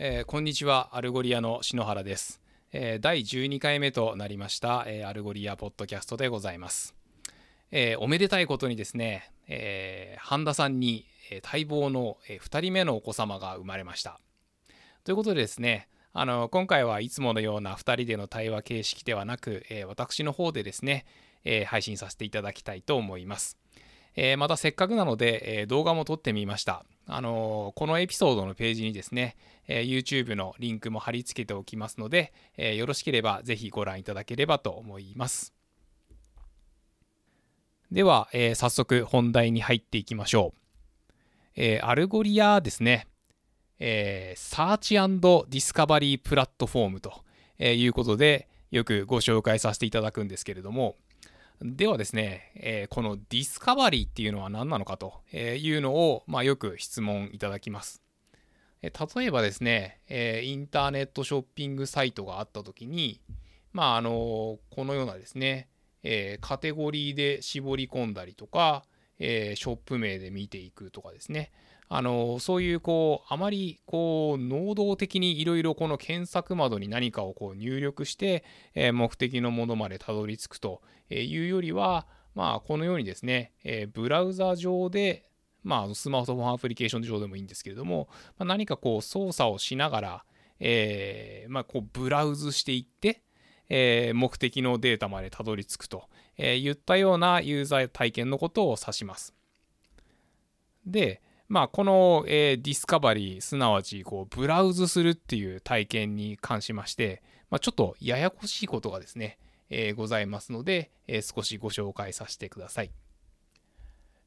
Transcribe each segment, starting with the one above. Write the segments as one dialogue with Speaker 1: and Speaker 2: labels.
Speaker 1: えー、こんにちは Algolia の篠原です、えー、第12回目となりました、えー、 Algolia ポッドキャストでございます、えおめでたいことにですね、え半田さんに、え待望の、え2人目のお子様が生まれました。ということでですねあの今回はいつものような2人での対話形式ではなく、え私の方でですね、え配信させていただきたいと思います。えー、またせっかくなので、えー、動画も撮ってみました。あの、このエピソードのページにですね、え YouTube のリンクも貼り付けておきますので、えよろしければぜひご覧いただければと思います。では、え早速本題に入っていきましょう。え Algolia ですね、え search discovery platform ということでよくご紹介させていただくんですけれども、ではですね、えー、このディスカバリーっていうのは何なのかというのを、まあ、よく質問いただきます。例えばですね、えインターネットショッピングサイトがあった時に、まあ、あのこのようなですね、えカテゴリーで絞り込んだりとか、えショップ名で見ていくとかですね、あのそういうこうあまりこう能動的にいろいろこの検索窓に何かをこう入力して、え目的のものまでたどり着くというよりは、まあ、このようにですね、えブラウザ上でまあ、スマートフォンアプリケーション上でもいいんですけれども、まあ、何かこう操作をしながら、え、まあ、こうブラウズしていって、え、目的のデータまでたどり着くと、えー、いったようなユーザー体験のことを指します。で、まあ、この、えー、ディスカバリー、すなわちこうブラウズするっていう体験に関しまして、まあ、ちょっとややこしいことがですね、えー、ございますので、えー、少しご紹介させてください。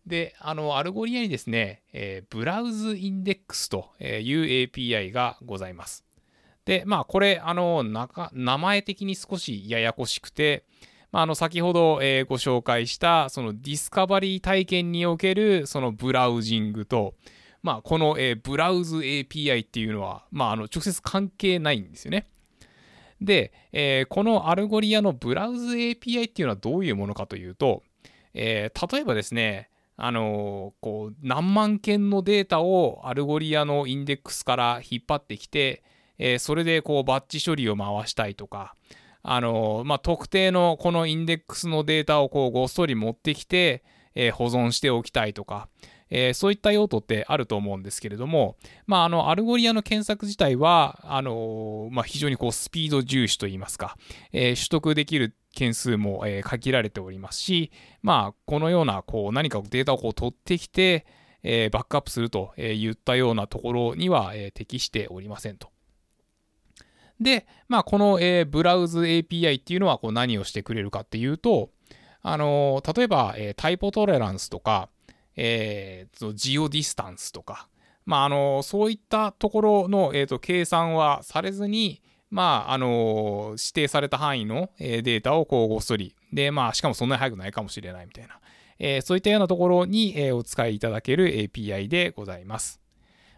Speaker 1: で、あの、 Algolia にですね、えー、 browse index という API がございます。で、まあ、これ、あの、名前的に少しややこしくて、まあ、あの先ほど、えー、ご紹介したそのディスカバリー体験におけるそのブラウジングと、まあ、この、えー、 browse API っていうのは、まあ、あの直接関係ないんですよね。で、えー、この Algolia の browse API っていうのはどういうものかというと、えー、例えばですね、あのこう何万件のデータを Algolia のインデックスから引っ張ってきて、え、それでこうバッチ処理を回したいとか、あの、まあ、特定のこのインデックスのデータをこうごっそり持ってきて、えー、保存しておきたいとか、えー、そういった用途ってあると思うんですけれども、まあ、あの Algolia の検索自体はあの、まあ、非常にこうスピード重視といいますか、えー、取得できる件数も、え、限られておりますし、まあ、このようなこう何かデータをこう取ってきて、え、バックアップするといったようなところには、え、適しておりませんと。で、まあ、この、えー、 browse API っていうのはこう何をしてくれるかっていうと、あのー、例えば、えー、 typo tolerance とか、えー、 geo distance とか、まあ、あのー、そういったところの、えーと、計算はされずに、まあ、あの指定された範囲の、えデータをこうごっそり、で、まあ、しかもそんなに速くないかもしれないみたいな、えそういったようなところに、えお使いいただける API でございます。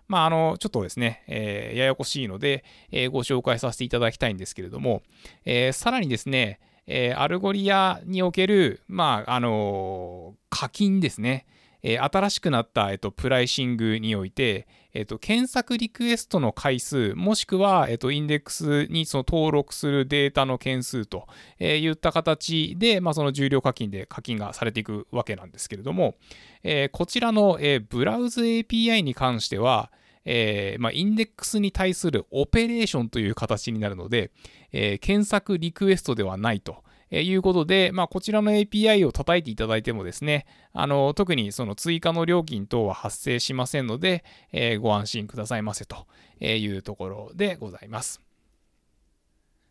Speaker 1: まあ、あの、ちょっとですね、えー、ややこしいので、えー、ご紹介させていただきたいんですけれども、えー、さらにですね、えアルゴリアにおける、まあ、あの課金ですね。え新しくなった、えっと、プライシングにおいて、えっと、検索リクエストの回数、もしくは、えっと、インデックスにその登録するデータの件数と、えー、いった形で、まあ、その重量課金で課金がされていくわけなんですけれども、えー、こちらの、えー、ブラウズ API に関しては、えーまあ、インデックスに対するオペレーションという形になるので、えー、検索リクエストではないと。えいうことで、まあ、こちらの API を叩いていただいてもですね、あの特にその追加の料金等は発生しませんので、えー、ご安心くださいませというところでございます。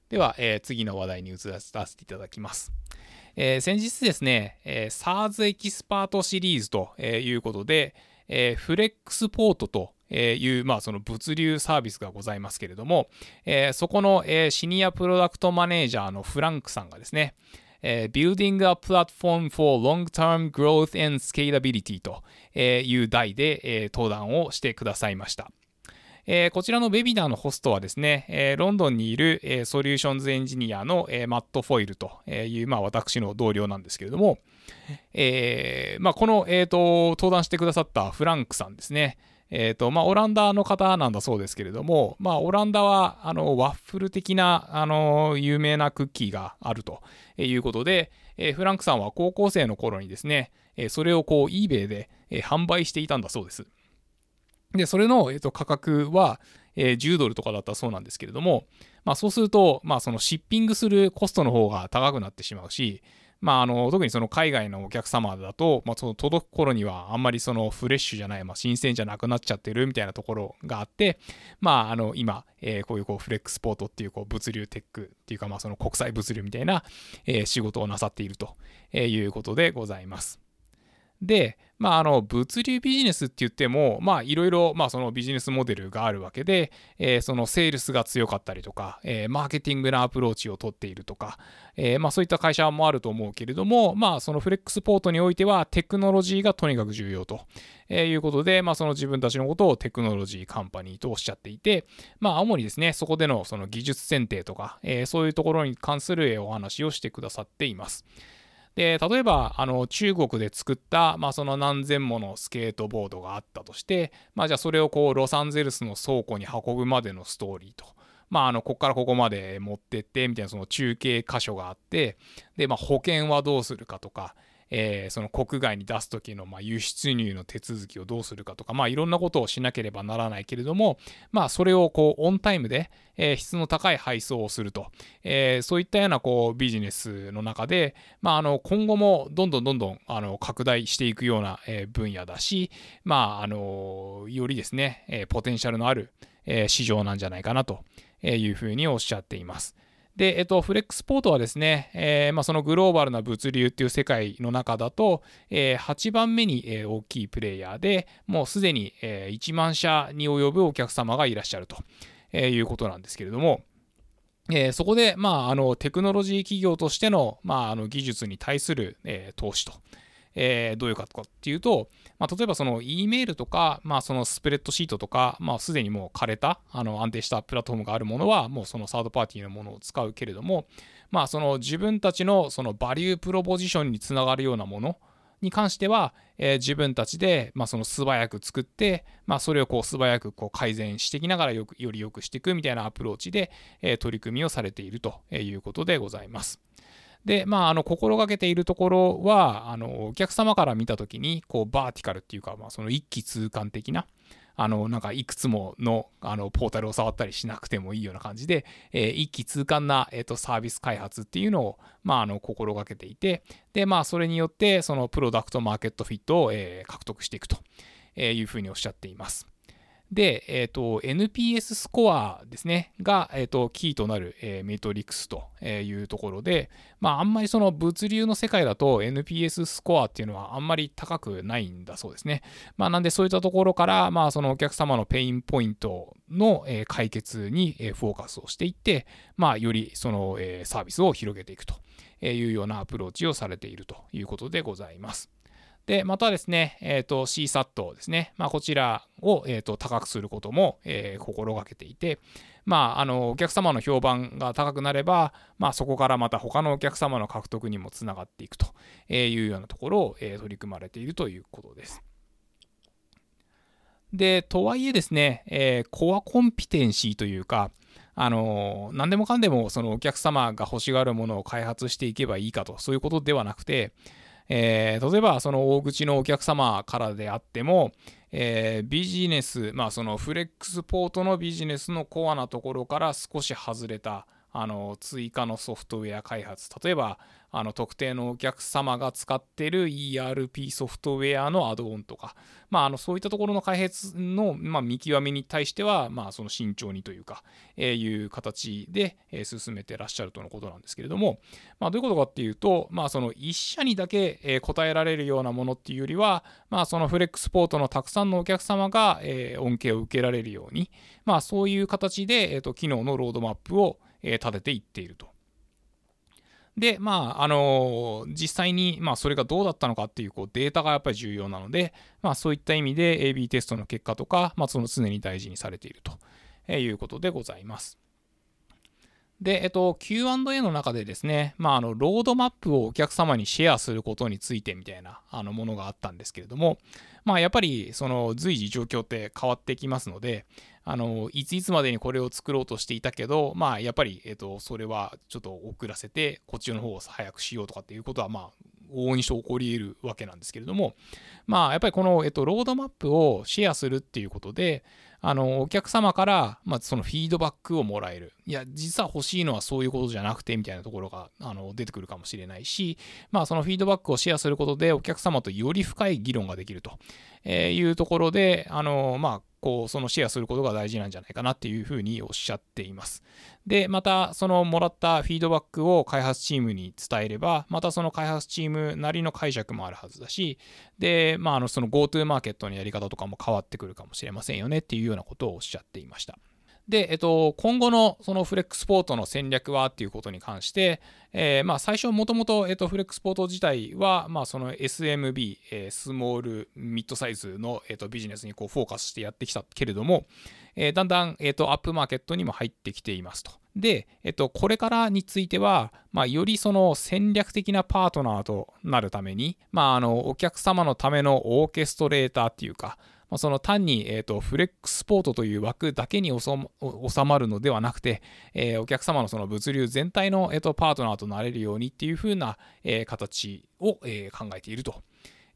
Speaker 1: では、えー、次の話題に移らせていただきます。えー、先日ですね、えー、SARS エキスパートシリーズということで、えー、フレックスポートという、まあ、その物流サービスがございますけれども、え、そこの、え、シニアプロダクトマネージャーのフランクさんがですね、えー、Building a Platform for Long-Term Growth and Scalability という題で、えー、登壇をしてくださいました。えー、こちらのウェビナーのホストはですね、えー、ロンドンにいる、えー、ソリューションズエンジニアの、えマット・フォイルという、まあ、私の同僚なんですけれども、えまあ、この、えーと、登壇してくださったフランクさんですね、えーとまあ、オランダの方なんだそうですけれども、まあ、オランダはあのワッフル的なあの有名なクッキーがあるということで、えー、フランクさんは高校生の頃にですね、えー、それをこう eBay で、え、販売していたんだそうです。で、それの、えー、と価格は、えー、10ドルとかだったそうなんですけれども、まあ、そうすると、まあ、そのシッピングするコストの方が高くなってしまうし、まあ、あの特にその海外のお客様だと、まあ、その届く頃にはあんまりそのフレッシュじゃない、まあ、新鮮じゃなくなっちゃってるみたいなところがあって、まあ、あの今、えー、こういうこうフレックスポートっていうこう物流テックっていうか、まあ、その国際物流みたいな、えー、仕事をなさっているということでございます。で、まあ、あの物流ビジネスって言っても、いろいろ、ビジネスモデルがあるわけで、えー、そのセールスが強かったりとか、えー、マーケティングなアプローチをとっているとか、えー、まあ、そういった会社もあると思うけれども、まあ、そのフレックスポートにおいてはテクノロジーがとにかく重要とえいうことで、まあ、その自分たちのことをテクノロジーカンパニーとおっしゃっていて、まあ、主にですね、そこでのその技術選定とか、えそういうところに関するお話をしてくださっています。で、例えば、あの、中国で作った、まあ、その何千ものスケートボードがあったとして、まあ、じゃあそれをこう、ロサンゼルスの倉庫に運ぶまでのストーリーと。まあ、あの、こっからここまで持ってって、みたいなその中継箇所があって、で、まあ、保険はどうするかとか、えー、その国外に出す時のま輸出入の手続きをどうするかとか、まあ、いろんなことをしなければならないけれども、まあ、それをこうオンタイムで、え、質の高い配送をすると、えー、そういったようなこうビジネスの中で、まあ、あの今後もどんどんどんどんあの拡大していくような、え分野だし、まあ、あのよりですね、えポテンシャルのある、え市場なんじゃないかなというふうにおっしゃっています。で、えっと、フレックスポートはですね、えーまあ、そのグローバルな物流っていう世界の中だと、えー、8番目に、えー、大きいプレイヤーで、もうすでに、えー、1万社に及ぶお客様がいらっしゃると、え、いうことなんですけれども、えー、そこで、まあ、あのテクノロジー企業としての,、まあ、あの技術に対する、えー、投資と、えー、どういうかとかっていうと、まあ、例えばその E メールとか、まあ、そのスプレッドシートとか、まあ、すでにもう枯れたあの安定したプラットフォームがあるものはもうそのサードパーティーのものを使うけれども、まあ、その自分たちのそのバリュープロポジションにつながるようなものに関しては、えー、自分たちで、まあ、その素早く作って、まあ、それをこう素早くこう改善していきながらよくより良くしていくみたいなアプローチで、えー、取り組みをされているということでございます。で、まあ、あの心がけているところはあのお客様から見た時にこうバーティカルっていうか、まあ、その一気通貫的なあのなんかいくつものあのポータルを触ったりしなくてもいいような感じで、えー、一気通貫な、えーと、サービス開発っていうのを、まあ、あの心がけていてで、まあ、それによってそのプロダクトマーケットフィットを、えー、獲得していくというふうにおっしゃっています。で、え、ー、と、NPS スコアですね、が、え、ー、と、キーとなる、えー、メトリックスというところで、まあ、あんまりその物流の世界だと NPS スコアっていうのはあんまり高くないんだそうですね。まあ、なんでそういったところから、まあ、そのお客様のペインポイントの、え解決に、えフォーカスをしていって、まあ、よりその、えサービスを広げていくというようなアプローチをされているということでございます。で、またですね、えっ、ー、と、CSAT ですね。まあ、こちらを、えーと、高くすることも、えー、心がけていて、まあ、あの、お客様の評判が高くなれば、まあ、そこからまた他のお客様の獲得にもつながっていくというようなところを、えー、取り組まれているということです。で、とはいえですね、えー、コアコンピテンシーというか、あの何でもかんでもそのお客様が欲しがるものを開発していけばいいかと、そういうことではなくて、えー、例えばその大口のお客様からであっても、えー、ビジネス、まあそのフレックスポートのビジネスのコアなところから少し外れたあの追加のソフトウェア開発。例えばあの特定のお客様が使ってる ERP ソフトウェアのアドオンとか、まあ、あのそういったところの開発の、ま、見極めに対しては、まあ、その慎重にというか、え、いう形で、え、進めてらっしゃるとのことなんですけれども、まあ、どういうことかっていうと、まあ、その1社にだけ、え、答えられるようなものっていうよりは、まあ、そのフレックスポートのたくさんのお客様が、えー、恩恵を受けられるように、まあ、そういう形で、えーと、機能のロードマップを、え、立てていっていると。で、まあ、あのー、実際に、まあ、それがどうだったのかっていうこうデータがやっぱり重要なので、まあ、そういった意味で AB テストの結果とか、まあ、その常に大事にされているということでございます。で、えっと、Q&A の中でですね、まあ、あの、ロードマップをお客様にシェアすることについてみたいな、あの、ものがあったんですけれども、まあ、やっぱり、その、随時状況って変わってきますので、あの、いついつまでにこれを作ろうとしていたけど、まあ、やっぱり、えっと、それはちょっと遅らせて、こっちの方を早くしようとかっていうことは、まあ、往々にして起こり得るわけなんですけれども、まあ、やっぱりこの、えっと、ロードマップをシェアするっていうことで、あの、お客様から、まあ、そのフィードバックをもらえる。いや、実は欲しいのはそういうことじゃなくて、みたいなところが、あの、出てくるかもしれないし、まあ、そのフィードバックをシェアすることで、お客様とより深い議論ができるというところで、あの、まあ、こう、そのシェアすることが大事なんじゃないかなっていうふうにおっしゃっています。で、また、そのもらったフィードバックを開発チームに伝えれば、またその開発チームなりの解釈もあるはずだし、で、まあ、あの、その GoTo マーケットのやり方とかも変わってくるかもしれませんよねっていうようなことをおっしゃっていました。で、えっと、今後のそのフレックスポートの戦略はっていうことに関して、えー、まあ最初もともと、えっと、フレックスポート自体は、まあその SMB、えー、スモール、ミッドサイズの、えっと、ビジネスにこうフォーカスしてやってきたけれども、えー、だんだん、えっと、アップマーケットにも入ってきていますと。で、えっと、これからについては、まあ、よりその戦略的なパートナーとなるために、まあ、あの、お客様のためのオーケストレーターっていうか、まあ、その単に、えーと、フレックスポートという枠だけに収まるのではなくて、えー、お客様のその物流全体の、えーと、パートナーとなれるようにっていう風な、えー、形を、えー、考えていると、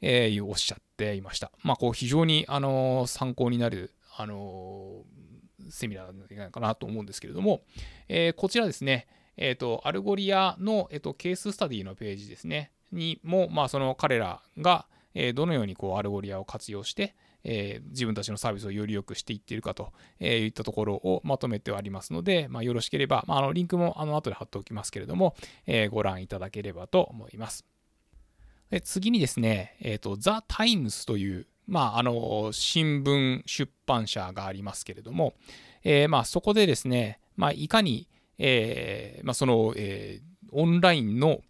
Speaker 1: えー、おっしゃっていました。まあ、こう非常に、あの参考になる、あのセミナーなんじゃないかなと思うんですけれども、えこちらですね、えっ、と、アルゴリアの、えーと、ケーススタディのページですね、にも、まあ、その彼らが、えどのようにこうアルゴリアを活用して、えー、自分たちのサービスをより良くしていっているかと、えいったところをまとめてはありますので、まあ、よろしければ、まあ、あのリンクもあの後で貼っておきますけれども、え、ご覧いただければと思います。で次にですね、えっ、ー、と、ザ・タイムズという、まあ、あの、新聞出版社がありますけれども、えー、まあ、そこでですね、まあ、いかに、えー、まあ、その、え、オンラインの、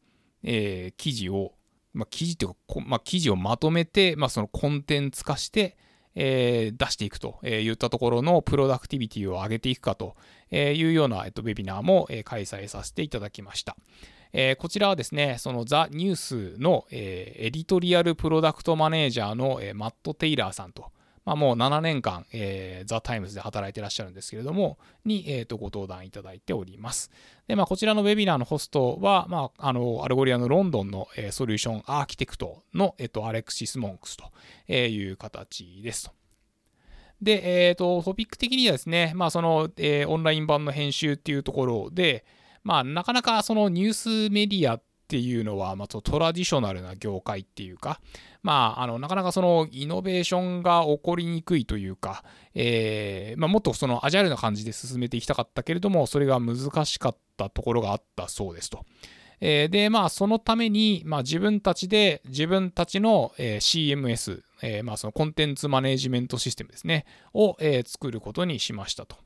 Speaker 1: え、記事を、ま、記事っていうか、ま、記事をまとめて、まあ、そのコンテンツ化して、えー、出していくといったところのプロダクティビティを上げていくかというような、えっと、ウェビナーも開催させていただきました。えー、こちらはですね、そのザ・ニュースの、えー、エディトリアルプロダクトマネージャーの、えー、マット・テイラーさんとまあ、もう7年間、えー、ザ・タイムズで働いてらっしゃるんですけれども、に、えー、とご登壇いただいております。で、まあ、こちらのウェビナーのホストは、まあ、あの、アルゴリアのロンドンの、えー、ソリューションアーキテクトの、えっ、ー、と、アレクシス・モンクスという形ですと。で、えっ、ー、と、トピック的にはですね、まあ、その、えー、オンライン版の編集っていうところで、まあ、なかなかそのニュースメディアっていうのは、まあ、トラディショナルな業界っていうか、まあ、あの、なかなかそのイノベーションが起こりにくいというか、えー、まあ、もっとそのアジャイルな感じで進めていきたかったけれども、それが難しかったところがあったそうですと。えー、で、まあ、そのために、まあ、自分たちで自分たちの、えー、CMS、えー、まあ、そのコンテンツマネジメントシステムですね、を、えー、作ることにしましたと。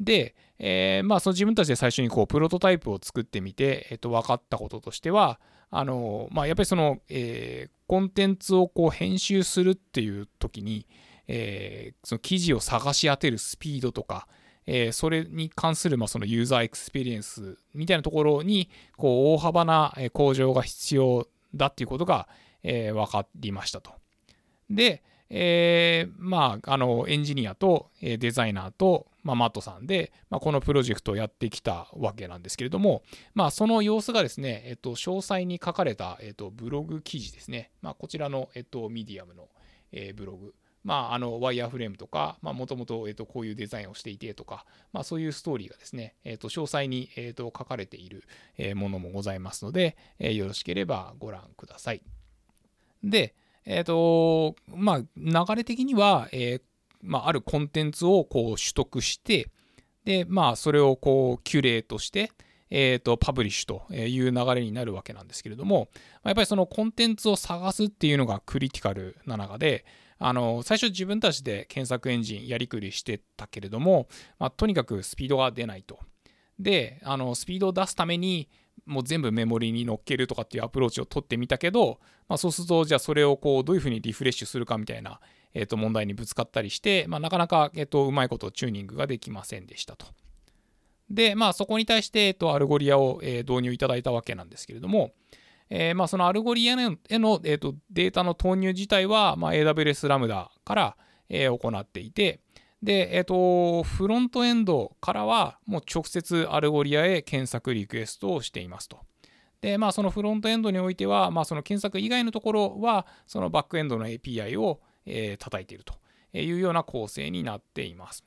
Speaker 1: で、えー、まあ、その自分たちで最初にこう、プロトタイプを作ってみて、え、ー、と、分かったこととしては、あの、まあ、やっぱりその、えー、コンテンツをこう、編集するっていう時に、えー、その記事を探し当てるスピードとか、えー、それに関する、まあ、そのユーザーエクスペリエンスみたいなところに、こう、大幅な向上が必要だっていうことが、えー、分かりましたと。で、えー、まあ、あの、エンジニアとデザイナーと、まあ、マットさんで、まあ、このプロジェクトをやってきたわけなんですけれども、まあ、その様子がですね、えっと、詳細に書かれた、えっと、ブログ記事ですね。まあ、こちらの、えっと、ミディアムの、えー、ブログ。まあ、あの、ワイヤーフレームとか、もともと、こういうデザインをしていてとか、まあ、そういうストーリーがですね、えっと、詳細に、えっと、書かれている、えものもございますので、えー、よろしければご覧ください。で、えっ、ー、と、まあ、流れ的には、えー、まあ、あるコンテンツをこう取得して、で、まあ、それをこう、キュレートして、えっ、ー、と、パブリッシュという流れになるわけなんですけれども、やっぱりそのコンテンツを探すっていうのがクリティカルな中で、あの、最初自分たちで検索エンジンやりくりしてたけれども、まあ、とにかくスピードが出ないと。で、あの、スピードを出すために、もう全部メモリに乗っけるとかっていうアプローチを取ってみたけど、まあ、そうすると、じゃあそれをこう、どういうふうにリフレッシュするかみたいな、えっ、と、問題にぶつかったりして、まあ、なかなか、えっ、と、うまいことチューニングができませんでしたと。で、まあ、そこに対して、えっと、アルゴリアを、えー、導入いただいたわけなんですけれども、え、まあ、そのアルゴリアへのえーと、データの投入自体は、まあ、AWS ラムダから、え、行っていて、で、えっ、ー、と、フロントエンドからは、もう直接アルゴリアへ検索リクエストをしていますと。で、まあ、そのフロントエンドにおいては、まあ、その検索以外のところは、そのバックエンドの API を、えー、叩いているというような構成になっています。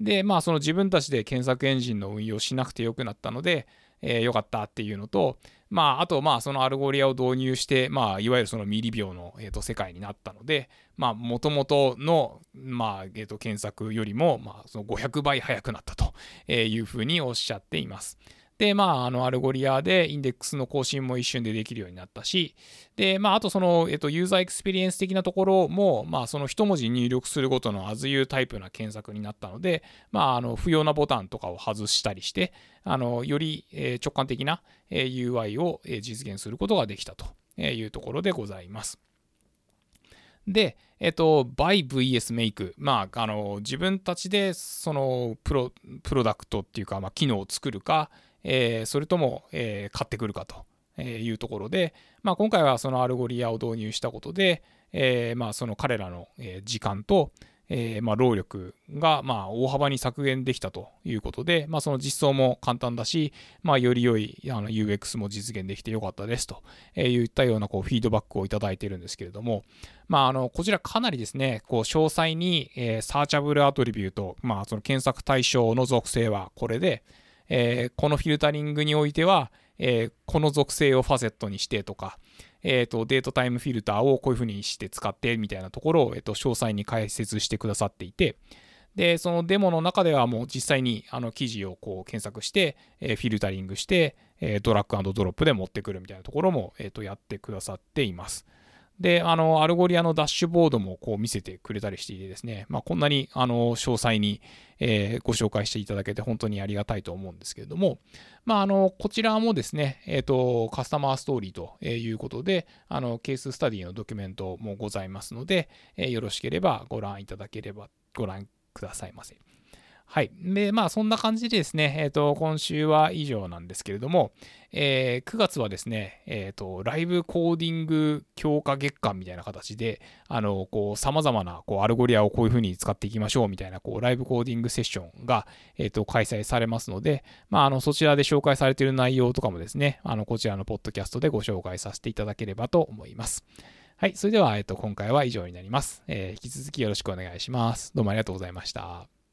Speaker 1: で、まあ、その自分たちで検索エンジンの運用しなくてよくなったので、えー、よかったっていうのと、まあ、あと、まあ、そのアルゴリアを導入して、まあ、いわゆるそのミリ秒の、えー、と世界になったので、まあ、もともとの、まあ、えー、と検索よりも、まあ、その500倍速くなったというふうにおっしゃっています。で、まあ、あの、アルゴリアでインデックスの更新も一瞬でできるようになったし、で、まあ、あとその、えっと、ユーザーエクスペリエンス的なところも、まあ、その一文字入力するごとの as you タイプな検索になったので、まあ、あの、不要なボタンとかを外したりして、あの、より、直感的な、UI を、実現することができたというところでございます。で、えっと、 buy vs make。まあ、あの、自分たちで、その、プロ、プロダクトっていうか、まあ、機能を作るか、え、それとも、え、買ってくるかというところで、まあ、今回はそのアルゴリアを導入したことで、え、まあその彼らの時間と、え、まあ労力がま大幅に削減できたということで、まあ、その実装も簡単だし、まあ、より良いあの UX も実現できてよかったですといったようなこうフィードバックをいただいているんですけれども、まあ、あのこちらかなりですね、こう詳細に、え、サーチャブルアトリビュート、まあ、その検索対象の属性はこれで、えー、このフィルタリングにおいては、えー、この属性をファセットにしてとか、えーと、 date time フィルターをこういうふうにして使ってみたいなところを、えーと、詳細に解説してくださっていて、で、そのデモの中ではもう実際にあの記事をこう検索して、えー、フィルタリングして、えー、ドラッグドロップで持ってくるみたいなところも、えーとやってくださっています。で、あの、アルゴリアのダッシュボードもこう見せてくれたりしていてですね、まあ、こんなに、あの、詳細に、えー、ご紹介していただけて本当にありがたいと思うんですけれども、まあ、あの、こちらもですね、えっ、ー、と、カスタマーストーリーということで、あの、ケーススタディのドキュメントもございますので、えー、よろしければご覧いただければ、ご覧くださいませ。はい。で、まあ、そんな感じでですね、えっ、ー、と、今週は以上なんですけれども、えー、9月はですね、えっ、ー、と、ライブコーディング強化月間みたいな形で、あの、こう、様々な、こう、アルゴリアをこういう風に使っていきましょうみたいな、こう、ライブコーディングセッションが、えっ、と、開催されますので、まあ、あの、そちらで紹介されている内容とかもですね、あの、こちらのポッドキャストでご紹介させていただければと思います。はい。それでは、えっ、と、今回は以上になります。え引き続きよろしくお願いします。どうもありがとうございました。